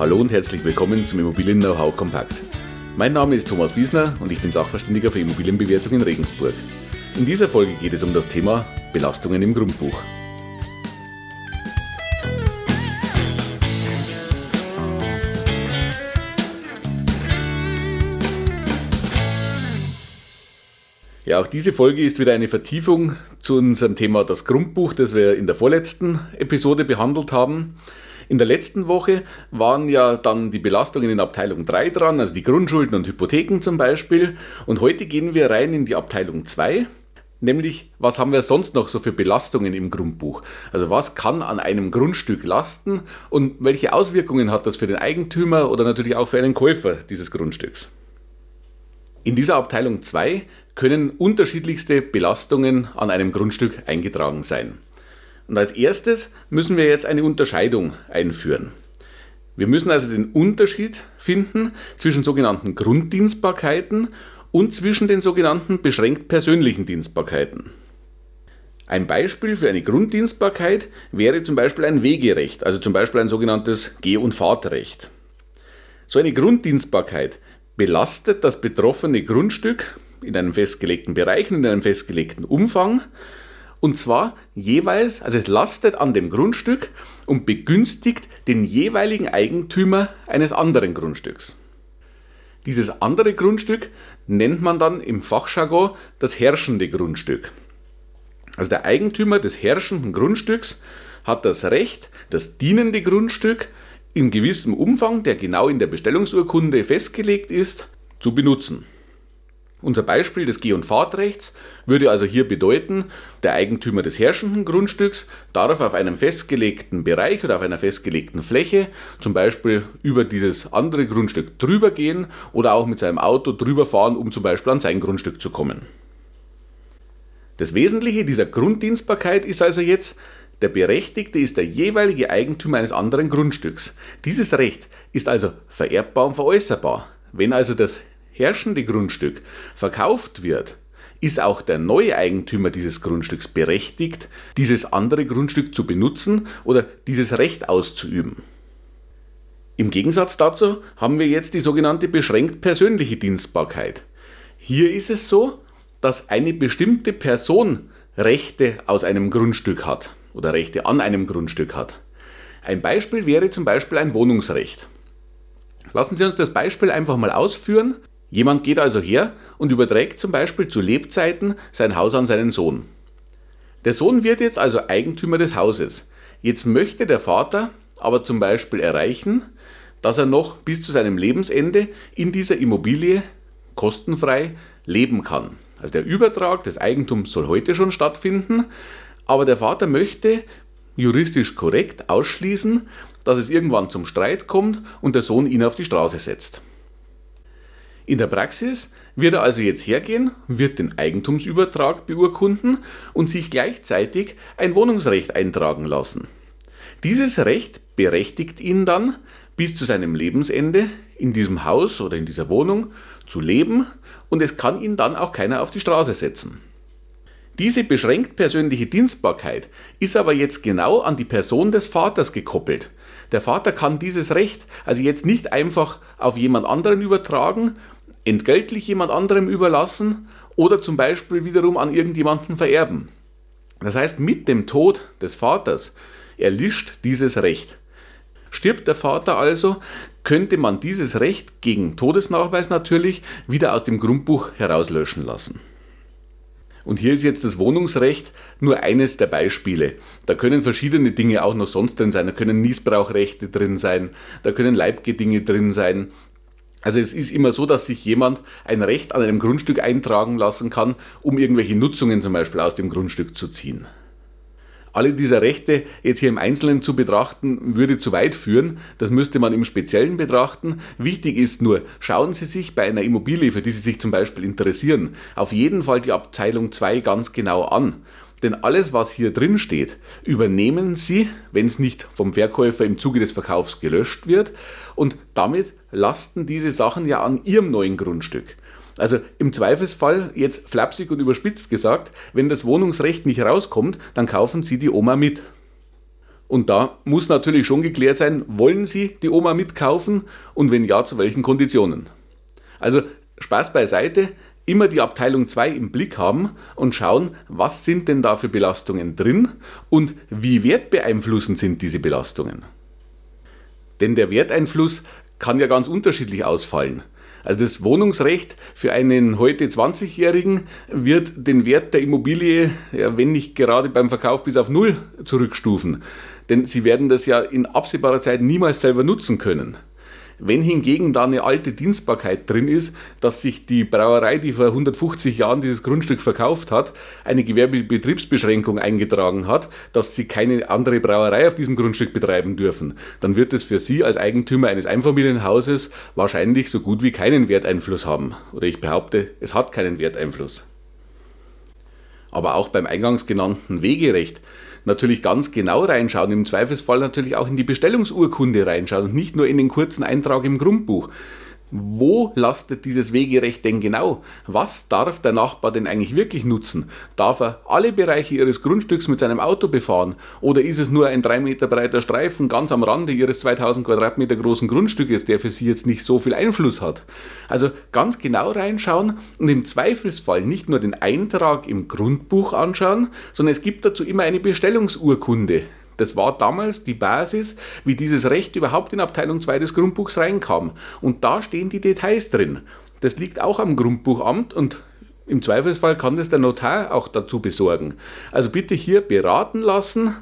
Hallo und herzlich willkommen zum Immobilien Know-how Kompakt. Mein Name ist Thomas Wiesner und ich bin Sachverständiger für Immobilienbewertung in Regensburg. In dieser Folge geht es um das Thema Belastungen im Grundbuch. Ja, auch diese Folge ist wieder eine Vertiefung zu unserem Thema das Grundbuch, das wir in der vorletzten Episode behandelt haben. In der letzten Woche waren ja dann die Belastungen in Abteilung 3 dran, also die Grundschulden und Hypotheken zum Beispiel. Und heute gehen wir rein in die Abteilung 2, nämlich was haben wir sonst noch so für Belastungen im Grundbuch? Also was kann an einem Grundstück lasten und welche Auswirkungen hat das für den Eigentümer oder natürlich auch für einen Käufer dieses Grundstücks? In dieser Abteilung 2 können unterschiedlichste Belastungen an einem Grundstück eingetragen sein. Und als erstes müssen wir jetzt eine Unterscheidung einführen. Wir müssen also den Unterschied finden zwischen sogenannten Grunddienstbarkeiten und zwischen den sogenannten beschränkt persönlichen Dienstbarkeiten. Ein Beispiel für eine Grunddienstbarkeit wäre zum Beispiel ein Wegerecht, also zum Beispiel ein sogenanntes Geh- und Fahrtrecht. So eine Grunddienstbarkeit belastet das betroffene Grundstück in einem festgelegten Bereich und in einem festgelegten Umfang. Und zwar jeweils, also es lastet an dem Grundstück und begünstigt den jeweiligen Eigentümer eines anderen Grundstücks. Dieses andere Grundstück nennt man dann im Fachjargon das herrschende Grundstück. Also der Eigentümer des herrschenden Grundstücks hat das Recht, das dienende Grundstück in gewissem Umfang, der genau in der Bestellungsurkunde festgelegt ist, zu benutzen. Unser Beispiel des Geh- und Fahrtrechts würde also hier bedeuten, der Eigentümer des herrschenden Grundstücks darf auf einem festgelegten Bereich oder auf einer festgelegten Fläche zum Beispiel über dieses andere Grundstück drüber gehen oder auch mit seinem Auto drüber fahren, um zum Beispiel an sein Grundstück zu kommen. Das Wesentliche dieser Grunddienstbarkeit ist also jetzt, der Berechtigte ist der jeweilige Eigentümer eines anderen Grundstücks. Dieses Recht ist also vererbbar und veräußerbar. Wenn also das herrschende Grundstück verkauft wird, ist auch der neue Eigentümer dieses Grundstücks berechtigt, dieses andere Grundstück zu benutzen oder dieses Recht auszuüben. Im Gegensatz dazu haben wir jetzt die sogenannte beschränkt persönliche Dienstbarkeit. Hier ist es so, dass eine bestimmte Person Rechte aus einem Grundstück hat oder Rechte an einem Grundstück hat. Ein Beispiel wäre zum Beispiel ein Wohnungsrecht. Lassen Sie uns das Beispiel einfach mal ausführen. Jemand geht also her und überträgt zum Beispiel zu Lebzeiten sein Haus an seinen Sohn. Der Sohn wird jetzt also Eigentümer des Hauses. Jetzt möchte der Vater aber zum Beispiel erreichen, dass er noch bis zu seinem Lebensende in dieser Immobilie kostenfrei leben kann. Also der Übertrag des Eigentums soll heute schon stattfinden, aber der Vater möchte juristisch korrekt ausschließen, dass es irgendwann zum Streit kommt und der Sohn ihn auf die Straße setzt. In der Praxis wird er also jetzt hergehen, wird den Eigentumsübertrag beurkunden und sich gleichzeitig ein Wohnungsrecht eintragen lassen. Dieses Recht berechtigt ihn dann, bis zu seinem Lebensende in diesem Haus oder in dieser Wohnung zu leben und es kann ihn dann auch keiner auf die Straße setzen. Diese beschränkt persönliche Dienstbarkeit ist aber jetzt genau an die Person des Vaters gekoppelt. Der Vater kann dieses Recht also jetzt nicht einfach auf jemand anderen übertragen, entgeltlich jemand anderem überlassen oder zum Beispiel wiederum an irgendjemanden vererben. Das heißt, mit dem Tod des Vaters erlischt dieses Recht. Stirbt der Vater also, könnte man dieses Recht gegen Todesnachweis natürlich wieder aus dem Grundbuch herauslöschen lassen. Und hier ist jetzt das Wohnungsrecht nur eines der Beispiele. Da können verschiedene Dinge auch noch sonst drin sein. Da können Niesbrauchrechte drin sein, da können Leibgedinge drin sein. Also es ist immer so, dass sich jemand ein Recht an einem Grundstück eintragen lassen kann, um irgendwelche Nutzungen zum Beispiel aus dem Grundstück zu ziehen. Alle dieser Rechte jetzt hier im Einzelnen zu betrachten, würde zu weit führen. Das müsste man im Speziellen betrachten. Wichtig ist nur, schauen Sie sich bei einer Immobilie, für die Sie sich zum Beispiel interessieren, auf jeden Fall die Abteilung 2 ganz genau an. Denn alles, was hier drin steht, übernehmen Sie, wenn es nicht vom Verkäufer im Zuge des Verkaufs gelöscht wird. Und damit lasten diese Sachen ja an Ihrem neuen Grundstück. Also im Zweifelsfall, jetzt flapsig und überspitzt gesagt, wenn das Wohnungsrecht nicht rauskommt, dann kaufen Sie die Oma mit. Und da muss natürlich schon geklärt sein, wollen Sie die Oma mitkaufen und wenn ja, zu welchen Konditionen. Also Spaß beiseite, immer die Abteilung 2 im Blick haben und schauen, was sind denn da für Belastungen drin und wie wertbeeinflussend sind diese Belastungen. Denn der Werteinfluss kann ja ganz unterschiedlich ausfallen. Also das Wohnungsrecht für einen heute 20-Jährigen wird den Wert der Immobilie, ja, wenn nicht gerade beim Verkauf bis auf Null zurückstufen. Denn sie werden das ja in absehbarer Zeit niemals selber nutzen können. Wenn hingegen da eine alte Dienstbarkeit drin ist, dass sich die Brauerei, die vor 150 Jahren dieses Grundstück verkauft hat, eine Gewerbebetriebsbeschränkung eingetragen hat, dass sie keine andere Brauerei auf diesem Grundstück betreiben dürfen, dann wird es für Sie als Eigentümer eines Einfamilienhauses wahrscheinlich so gut wie keinen Werteinfluss haben. Oder ich behaupte, es hat keinen Werteinfluss. Aber auch beim eingangs genannten Wegerecht natürlich ganz genau reinschauen, im Zweifelsfall natürlich auch in die Bestellungsurkunde reinschauen und nicht nur in den kurzen Eintrag im Grundbuch. Wo lastet dieses Wegerecht denn genau? Was darf der Nachbar denn eigentlich wirklich nutzen? Darf er alle Bereiche Ihres Grundstücks mit seinem Auto befahren? Oder ist es nur ein drei Meter breiter Streifen ganz am Rande Ihres 2000 Quadratmeter großen Grundstückes, der für Sie jetzt nicht so viel Einfluss hat? Also ganz genau reinschauen und im Zweifelsfall nicht nur den Eintrag im Grundbuch anschauen, sondern es gibt dazu immer eine Bestellungsurkunde. Das war damals die Basis, wie dieses Recht überhaupt in Abteilung 2 des Grundbuchs reinkam. Und da stehen die Details drin. Das liegt auch am Grundbuchamt und im Zweifelsfall kann das der Notar auch dazu besorgen. Also bitte hier beraten lassen,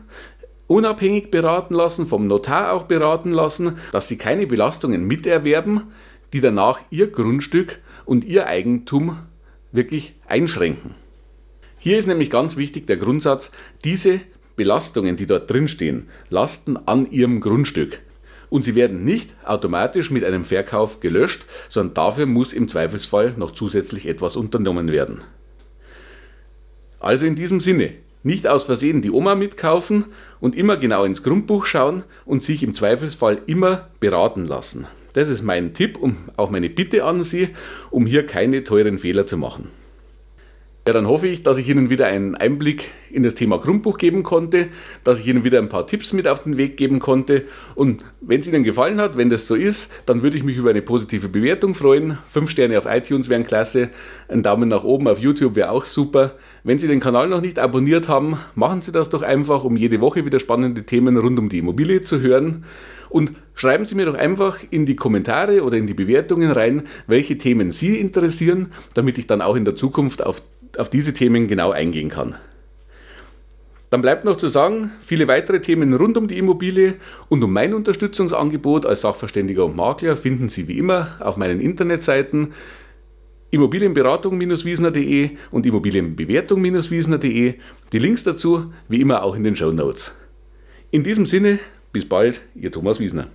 unabhängig beraten lassen, vom Notar auch beraten lassen, dass Sie keine Belastungen miterwerben, die danach Ihr Grundstück und Ihr Eigentum wirklich einschränken. Hier ist nämlich ganz wichtig der Grundsatz, diese Belastungen, die dort drinstehen, lasten an Ihrem Grundstück. Und sie werden nicht automatisch mit einem Verkauf gelöscht, sondern dafür muss im Zweifelsfall noch zusätzlich etwas unternommen werden. Also in diesem Sinne, nicht aus Versehen die Oma mitkaufen und immer genau ins Grundbuch schauen und sich im Zweifelsfall immer beraten lassen. Das ist mein Tipp und auch meine Bitte an Sie, um hier keine teuren Fehler zu machen. Ja, dann hoffe ich, dass ich Ihnen wieder einen Einblick in das Thema Grundbuch geben konnte, dass ich Ihnen wieder ein paar Tipps mit auf den Weg geben konnte. Und wenn es Ihnen gefallen hat, wenn das so ist, dann würde ich mich über eine positive Bewertung freuen. Fünf Sterne auf iTunes wären klasse. Ein Daumen nach oben auf YouTube wäre auch super. Wenn Sie den Kanal noch nicht abonniert haben, machen Sie das doch einfach, um jede Woche wieder spannende Themen rund um die Immobilie zu hören. Und schreiben Sie mir doch einfach in die Kommentare oder in die Bewertungen rein, welche Themen Sie interessieren, damit ich dann auch in der Zukunft auf auf diese Themen genau eingehen kann. Dann bleibt noch zu sagen, viele weitere Themen rund um die Immobilie und um mein Unterstützungsangebot als Sachverständiger und Makler finden Sie wie immer auf meinen Internetseiten Immobilienberatung-wiesner.de und Immobilienbewertung-wiesner.de. Die Links dazu wie immer auch in den Show Notes. In diesem Sinne, bis bald, Ihr Thomas Wiesner.